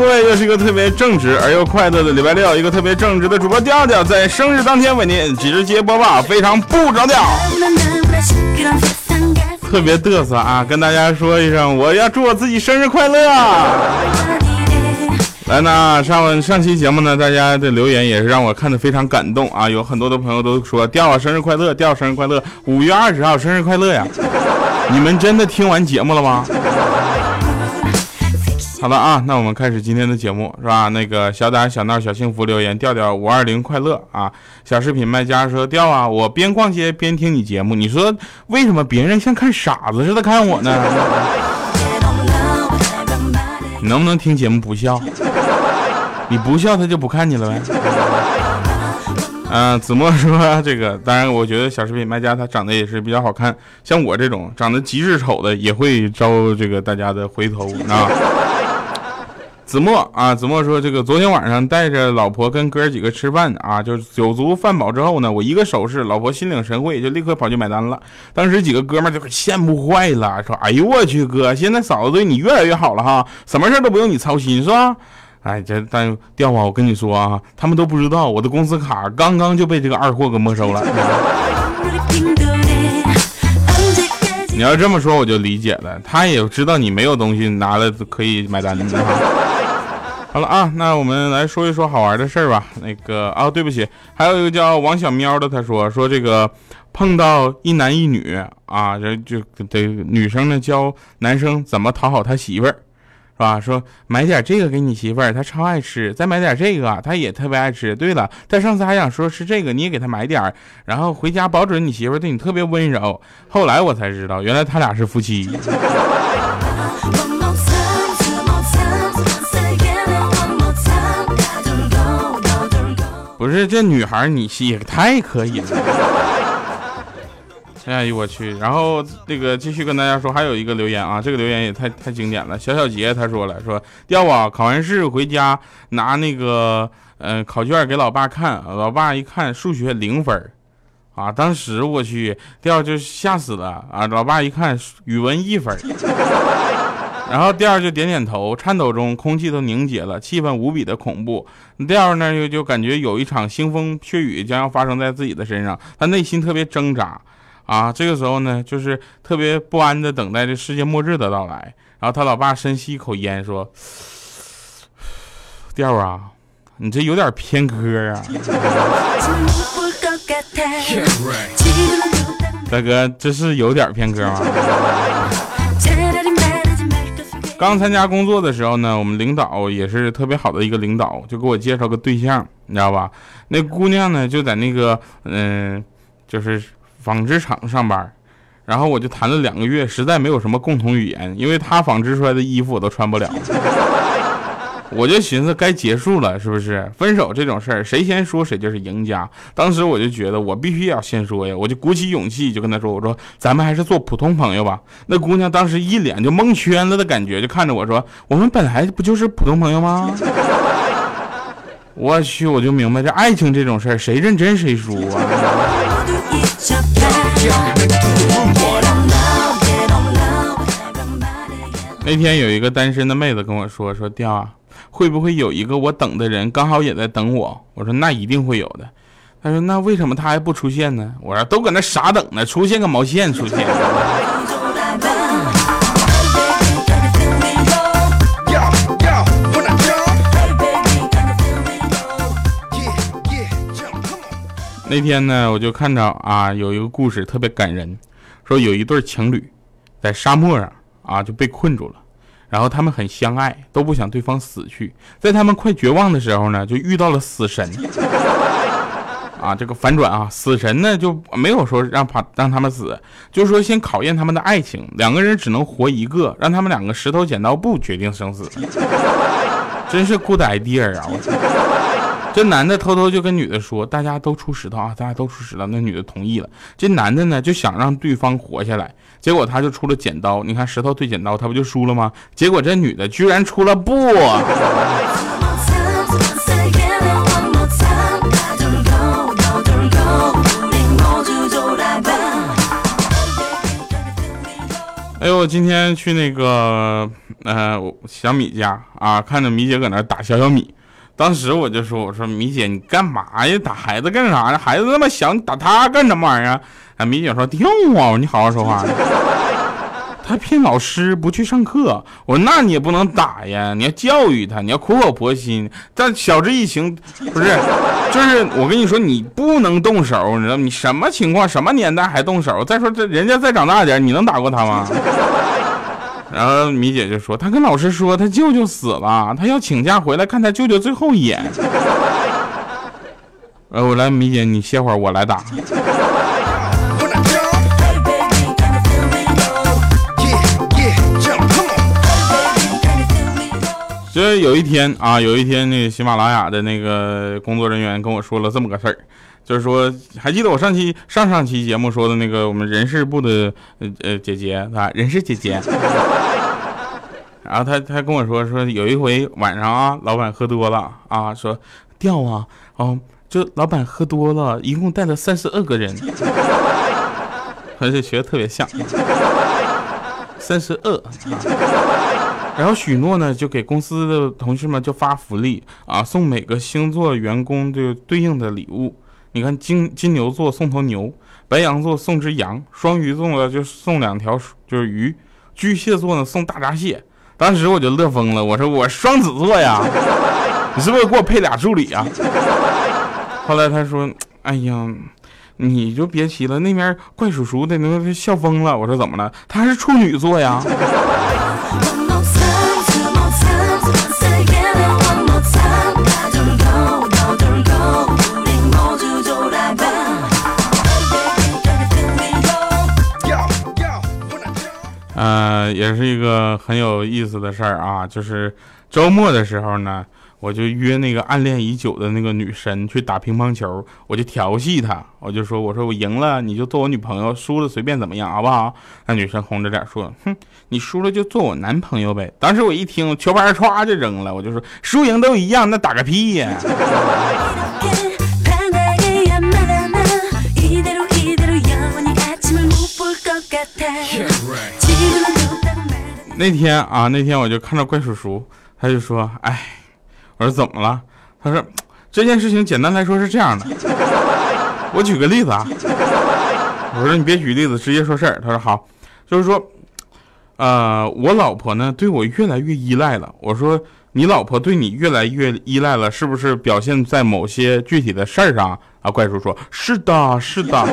各位，又是一个特别正直而又快乐的礼拜六，一个特别正直的主播调调，在生日当天为您直接播报，非常不着调，特别嘚瑟啊！跟大家说一声，我要祝我自己生日快乐。来呢，上上期节目呢，大家的留言也是让我看的非常感动啊！有很多的朋友都说调啊生日快乐，调生日快乐，五月二十号生日快乐呀！你们真的听完节目了吗？好了啊，那我们开始今天的节目是吧？那个小胆小闹小幸福留言调调五二零快乐啊！小饰品卖家说调啊，我边逛街边听你节目，你说为什么别人像看傻子似的看我呢？你能不能听节目不笑？你不笑他就不看你了呗。嗯，子墨说这个，当然我觉得小食品卖家他长得也是比较好看，像我这种长得极致丑的也会招这个大家的回头啊。子墨啊，子墨说这个昨天晚上带着老婆跟哥几个吃饭啊，就是酒足饭饱之后呢，我一个手势，老婆心领神会，就立刻跑去买单了。当时几个哥们就羡慕坏了，说：“哎呦我去哥，现在嫂子对你越来越好了哈，什么事都不用你操心是吧？”哎，这但调啊，我跟你说啊，他们都不知道我的工资卡刚刚就被这个二货给没收了。你要这么说，我就理解了，他也知道你没有东西拿了可以买单的。好了啊，那我们来说一说好玩的事儿吧。那个啊，对不起，还有一个叫王小喵的，他说说这个碰到一男一女啊，这就得女生呢教男生怎么讨好他媳妇儿。是吧？说买点这个给你媳妇儿，她超爱吃。再买点这个，她也特别爱吃。对了，她上次还想说吃这个，你也给她买点儿然后回家保准你媳妇儿对你特别温柔。后来我才知道，原来他俩是夫妻。不是这女孩，你也太可以了。哎呦我去！然后这个继续跟大家说，还有一个留言啊，这个留言也太太经典了。小小杰他说了，说调啊，考完试回家拿那个嗯考卷给老爸看，老爸一看数学零分啊，当时我去调就吓死了啊！老爸一看语文一分，然后调就点点头，颤抖中空气都凝结了，气氛无比的恐怖。调呢就就感觉有一场腥风血雨将要发生在自己的身上，他内心特别挣扎。啊，这个时候呢，就是特别不安的等待着世界末日的到来。然后他老爸深吸一口烟，说：“调啊，你这有点偏科啊。”大哥，这是有点偏科吗？刚参加工作的时候呢，我们领导也是特别好的一个领导，就给我介绍个对象，你知道吧？那姑娘呢，就在那个嗯，就是。纺织厂上班，然后我就谈了两个月，实在没有什么共同语言，因为他纺织出来的衣服我都穿不了，我就寻思该结束了，是不是？分手这种事儿，谁先说谁就是赢家。当时我就觉得我必须要先说呀，我就鼓起勇气就跟他说：“我说咱们还是做普通朋友吧。”那姑娘当时一脸就蒙圈了的感觉，就看着我说：“我们本来不就是普通朋友吗？” 我去，我就明白这爱情这种事儿，谁认真谁输啊。那天有一个单身的妹子跟我说：“说调啊，会不会有一个我等的人刚好也在等我？”我说：“那一定会有的。”他说：“那为什么他还不出现呢？”我说：“都搁那傻等呢，出现个毛线出现。”那天呢，我就看到啊，有一个故事特别感人，说有一对情侣在沙漠上啊就被困住了，然后他们很相爱，都不想对方死去，在他们快绝望的时候呢，就遇到了死神 啊，这个反转啊，死神呢就没有说让怕让他们死，就是说先考验他们的爱情，两个人只能活一个，让他们两个石头剪刀布决定生死。真是 good idea 啊！我这男的偷偷就跟女的说，大家都出石头啊，大家都出石头。那女的同意了。这男的呢就想让对方活下来，结果他就出了剪刀。你看石头对剪刀，他不就输了吗？结果这女的居然出了布。哎呦，今天去那个呃小米家啊，看着米姐搁那打小小米，当时我就说，我说米姐你干嘛呀？打孩子干啥呀？孩子那么小，你打他干什么玩意儿？啊，米姐说跳啊，你好好说话。他骗老师不去上课，我说那你也不能打呀，你要教育他，你要苦口婆心。但晓之以情，不是，就是我跟你说，你不能动手，你知道你什么情况，什么年代还动手？再说这人家再长大点，你能打过他吗？然后米姐就说，他跟老师说他舅舅死了，他要请假回来看他舅舅最后一眼。呃，我来，米姐你歇会儿，我来打。就有一天啊，有一天那个喜马拉雅的那个工作人员跟我说了这么个事儿，就是说还记得我上期上上期节目说的那个我们人事部的呃呃姐姐啊，人事姐姐，然后他他跟我说说有一回晚上啊，老板喝多了啊，说掉啊，哦，就老板喝多了，一共带了三十二个人，而且学的特别像，三十二。然后许诺呢，就给公司的同事们就发福利啊，送每个星座员工就对应的礼物。你看金金牛座送头牛，白羊座送只羊，双鱼座呢就送两条就是鱼，巨蟹座呢送大闸蟹。当时我就乐疯了，我说我双子座呀，你是不是给我配俩助理啊？后来他说，哎呀，你就别提了，那边怪叔叔的那笑疯了。我说怎么了？他是处女座呀。呃，也是一个很有意思的事儿啊，就是周末的时候呢，我就约那个暗恋已久的那个女神去打乒乓球，我就调戏她，我就说，我说我赢了你就做我女朋友，输了随便怎么样，好不好？那女生红着脸说，哼，你输了就做我男朋友呗。当时我一听，球拍唰就扔了，我就说，输赢都一样，那打个屁呀！那天啊，那天我就看到怪叔叔，他就说：“哎，我说怎么了？”他说：“ 这件事情简单来说是这样的，我举个例子啊。”我说：“你别举例子，直接说事儿。”他说：“好，就是说，呃，我老婆呢对我越来越依赖了。”我说：“你老婆对你越来越依赖了，是不是表现在某些具体的事儿上？”啊，怪叔说：“是的，是的。”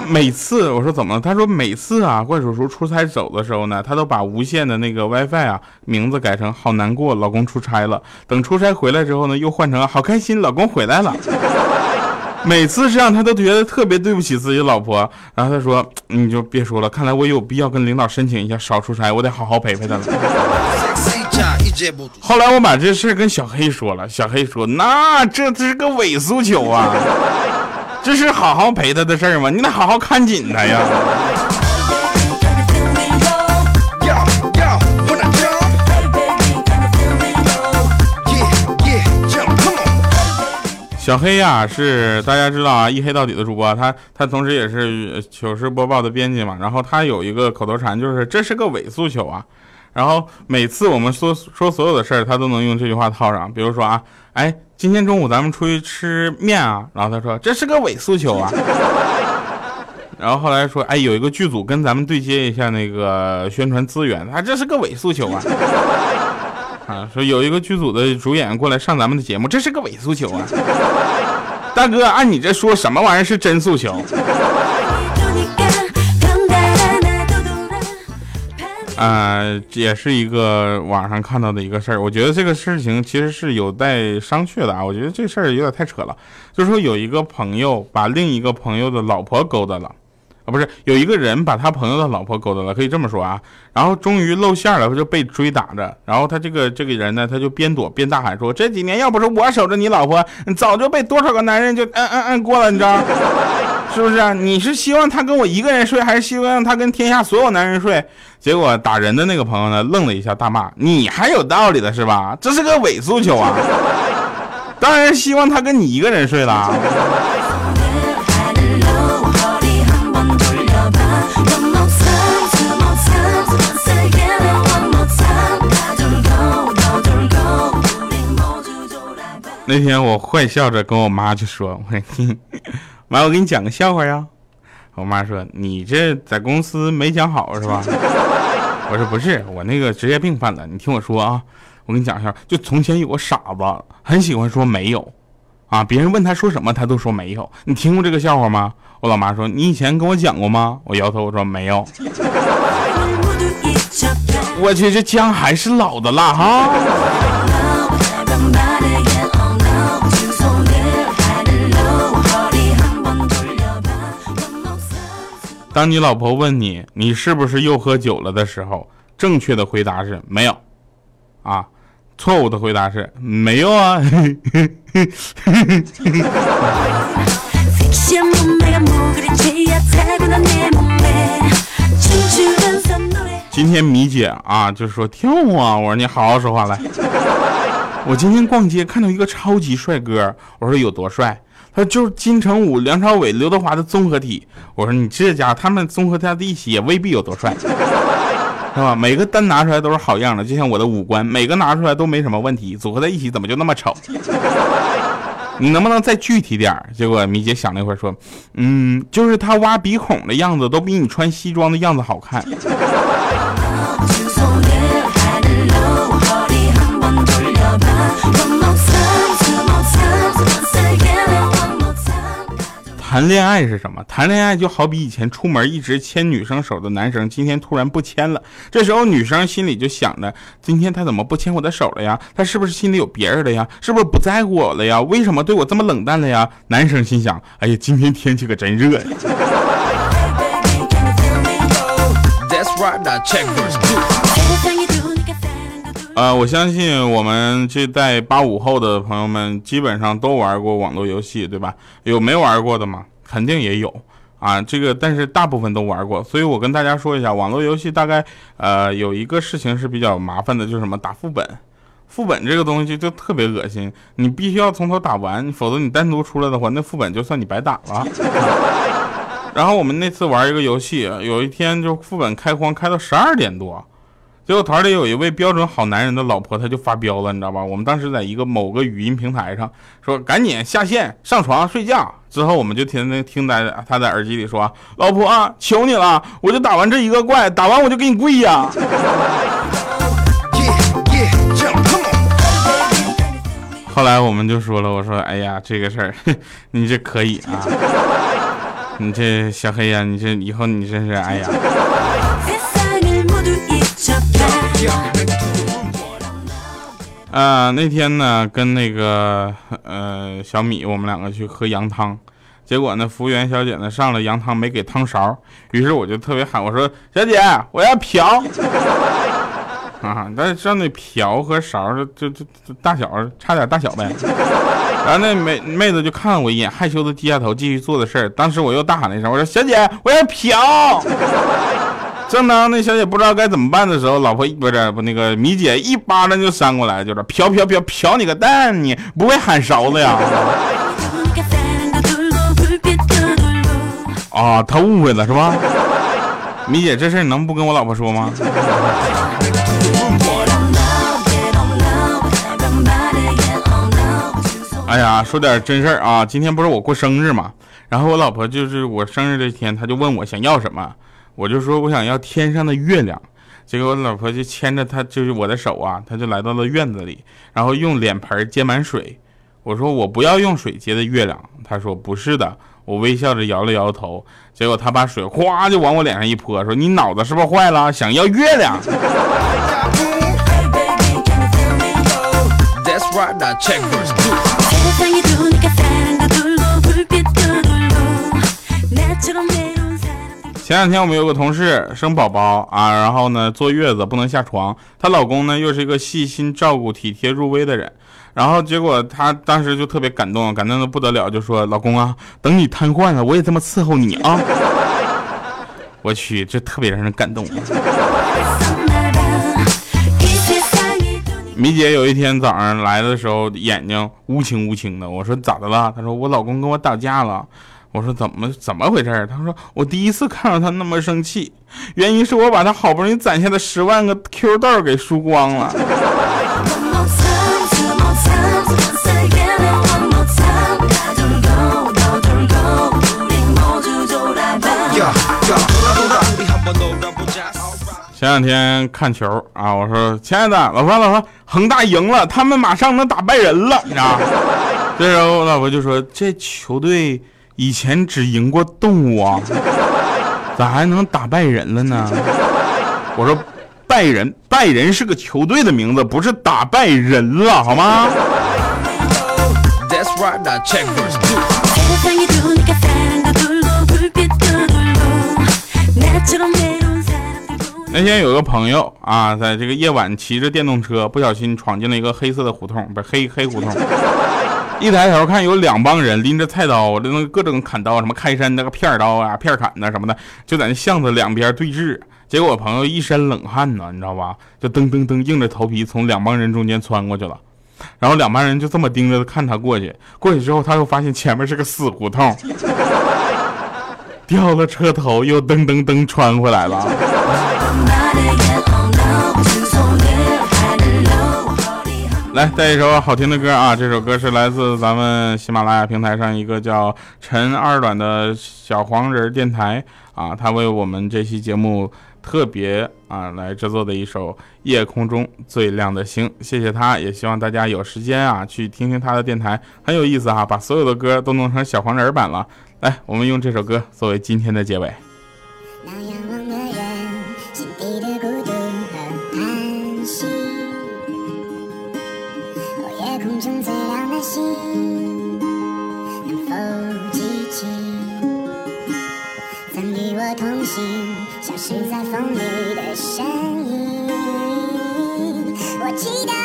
每次我说怎么了？他说每次啊，怪叔叔出差走的时候呢，他都把无线的那个 WiFi 啊名字改成好难过，老公出差了。等出差回来之后呢，又换成好开心，老公回来了。每次这样，他都觉得特别对不起自己老婆。然后他说：“你就别说了，看来我有必要跟领导申请一下少出差，我得好好陪陪他了。” 后来我把这事跟小黑说了，小黑说：“那这是个伪诉求啊。”这是好好陪他的事儿吗？你得好好看紧他呀。小黑呀，是大家知道啊，一黑到底的主播，他他同时也是糗事播报的编辑嘛。然后他有一个口头禅，就是这是个伪诉求啊。然后每次我们说说所有的事儿，他都能用这句话套上。比如说啊，哎。今天中午咱们出去吃面啊，然后他说这是个伪诉求啊，然后后来说哎有一个剧组跟咱们对接一下那个宣传资源，他这是个伪诉求啊，啊说有一个剧组的主演过来上咱们的节目，这是个伪诉求啊，大哥按你这说什么玩意儿是真诉求？啊，也是一个网上看到的一个事儿，我觉得这个事情其实是有待商榷的啊。我觉得这事儿有点太扯了，就是说有一个朋友把另一个朋友的老婆勾搭了，啊不是有一个人把他朋友的老婆勾搭了，可以这么说啊。然后终于露馅了，就被追打着。然后他这个这个人呢，他就边躲边大喊说：“这几年要不是我守着你老婆，早就被多少个男人就嗯嗯嗯过了，你知道是不是啊？你是希望他跟我一个人睡，还是希望他跟天下所有男人睡？”结果打人的那个朋友呢，愣了一下，大骂：“你还有道理的是吧？这是个伪诉求啊！当然希望他跟你一个人睡了。”那天我坏笑着跟我妈就说：“妈，我给你讲个笑话呀。”我妈说：“你这在公司没讲好是吧？” 我说：“不是，我那个职业病犯了。你听我说啊，我跟你讲一下，就从前有个傻子，很喜欢说没有，啊，别人问他说什么，他都说没有。你听过这个笑话吗？”我老妈说：“你以前跟我讲过吗？”我摇头，我说：“没有。”我去，这姜还是老的辣哈。当你老婆问你你是不是又喝酒了的时候，正确的回答是没有，啊，错误的回答是没有啊。今天米姐啊，就说跳啊，我说你好好说话来。我今天逛街看到一个超级帅哥，我说有多帅？他就是金城武、梁朝伟、刘德华的综合体。我说你这家他们综合在一起也未必有多帅，是吧？每个单拿出来都是好样的，就像我的五官，每个拿出来都没什么问题，组合在一起怎么就那么丑？你能不能再具体点结果米姐想了一会儿说，嗯，就是他挖鼻孔的样子都比你穿西装的样子好看。谈恋爱是什么？谈恋爱就好比以前出门一直牵女生手的男生，今天突然不牵了。这时候女生心里就想着：今天他怎么不牵我的手了呀？他是不是心里有别人了呀？是不是不在乎我了呀？为什么对我这么冷淡了呀？男生心想：哎呀，今天天气可真热呀。呃，我相信我们这代八五后的朋友们基本上都玩过网络游戏，对吧？有没玩过的吗？肯定也有啊。这个，但是大部分都玩过，所以我跟大家说一下，网络游戏大概呃有一个事情是比较麻烦的，就是什么打副本。副本这个东西就特别恶心，你必须要从头打完，否则你单独出来的话，那副本就算你白打了。然后我们那次玩一个游戏，有一天就副本开荒开到十二点多。结果团里有一位标准好男人的老婆，他就发飙了，你知道吧？我们当时在一个某个语音平台上说：“赶紧下线，上床睡觉。”之后我们就听那听在他在耳机里说：“老婆啊，求你了，我就打完这一个怪，打完我就给你跪呀。”后来我们就说了：“我说，哎呀，这个事儿，你这可以啊，你这小黑呀，你这以后你真是哎呀。”啊，那天呢，跟那个呃小米，我们两个去喝羊汤，结果呢，服务员小姐呢上了羊汤没给汤勺，于是我就特别喊我说：“小姐，我要瓢。”啊，但是上那瓢和勺就就就大小差点大小呗。然后那妹妹子就看了我一眼，害羞的低下头继续做的事儿。当时我又大喊了一声：“我说小姐，我要瓢。” 正当那小姐不知道该怎么办的时候，老婆不是不那个米姐一巴掌就扇过来，就是飘飘飘飘你个蛋，你不会喊勺子呀？啊，他误会了是吧？米姐，这事你能不跟我老婆说吗？哎呀，说点真事儿啊！今天不是我过生日嘛，然后我老婆就是我生日这天，她就问我想要什么。我就说我想要天上的月亮，结果我老婆就牵着他，就是我的手啊，他就来到了院子里，然后用脸盆接满水。我说我不要用水接的月亮，他说不是的，我微笑着摇了摇头。结果他把水哗就往我脸上一泼，说你脑子是不是坏了？想要月亮？前两天我们有个同事生宝宝啊，然后呢坐月子不能下床，她老公呢又是一个细心照顾、体贴入微的人，然后结果她当时就特别感动，感动的不得了，就说：“老公啊，等你瘫痪了，我也这么伺候你啊！” 我去，这特别让人感动。米姐有一天早上来的时候，眼睛乌青乌青的。我说咋的了？她说我老公跟我打架了。我说怎么怎么回事？他说我第一次看到他那么生气，原因是我把他好不容易攒下的十万个 Q 豆给输光了。前两天看球啊，我说亲爱的老婆老婆，恒大赢了，他们马上能打败人了，你知道 这时候我老婆就说，这球队以前只赢过动物啊，咋还能打败人了呢？我说拜仁，拜仁是个球队的名字，不是打败人了，好吗？那天有个朋友啊，在这个夜晚骑着电动车，不小心闯进了一个黑色的胡同，不是黑黑胡同。一抬头看，有两帮人拎着菜刀，那各种砍刀，什么开山那个片刀啊、片砍的什么的，就在那巷子两边对峙。结果我朋友一身冷汗呢，你知道吧？就噔噔噔硬着头皮从两帮人中间穿过去了。然后两帮人就这么盯着看他过去。过去之后，他又发现前面是个死胡同，掉了车头，又噔噔噔穿回来了。来带一首好听的歌啊！这首歌是来自咱们喜马拉雅平台上一个叫陈二短的小黄人电台啊，他为我们这期节目特别啊来制作的一首《夜空中最亮的星》，谢谢他，也希望大家有时间啊去听听他的电台，很有意思哈，把所有的歌都弄成小黄人版了。来，我们用这首歌作为今天的结尾。消失在风里的身影我祈祷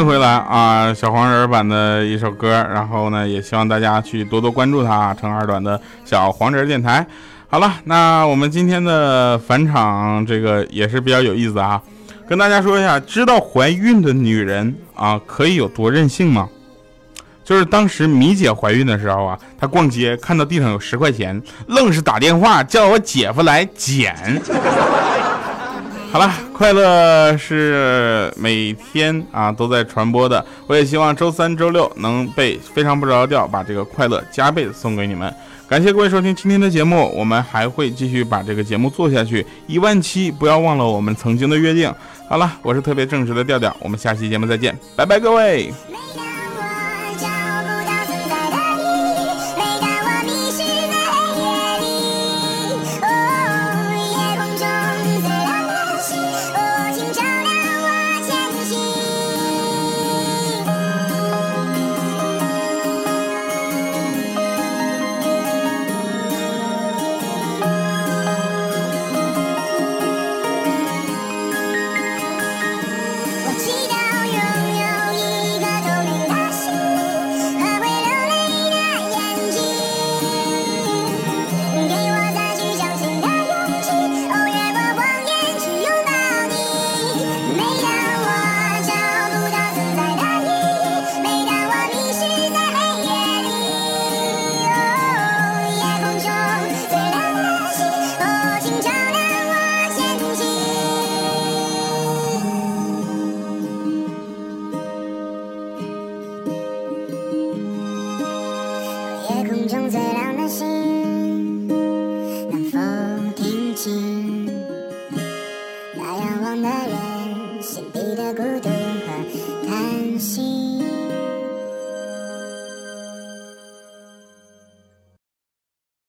迎回来啊，小黄人版的一首歌，然后呢，也希望大家去多多关注他陈二短的小黄人电台。好了，那我们今天的返场这个也是比较有意思啊，跟大家说一下，知道怀孕的女人啊可以有多任性吗？就是当时米姐怀孕的时候啊，她逛街看到地上有十块钱，愣是打电话叫我姐夫来捡。好了，快乐是每天啊都在传播的。我也希望周三、周六能被非常不着调把这个快乐加倍送给你们。感谢各位收听今天的节目，我们还会继续把这个节目做下去。一万七，不要忘了我们曾经的约定。好了，我是特别正直的调调，我们下期节目再见，拜拜，各位。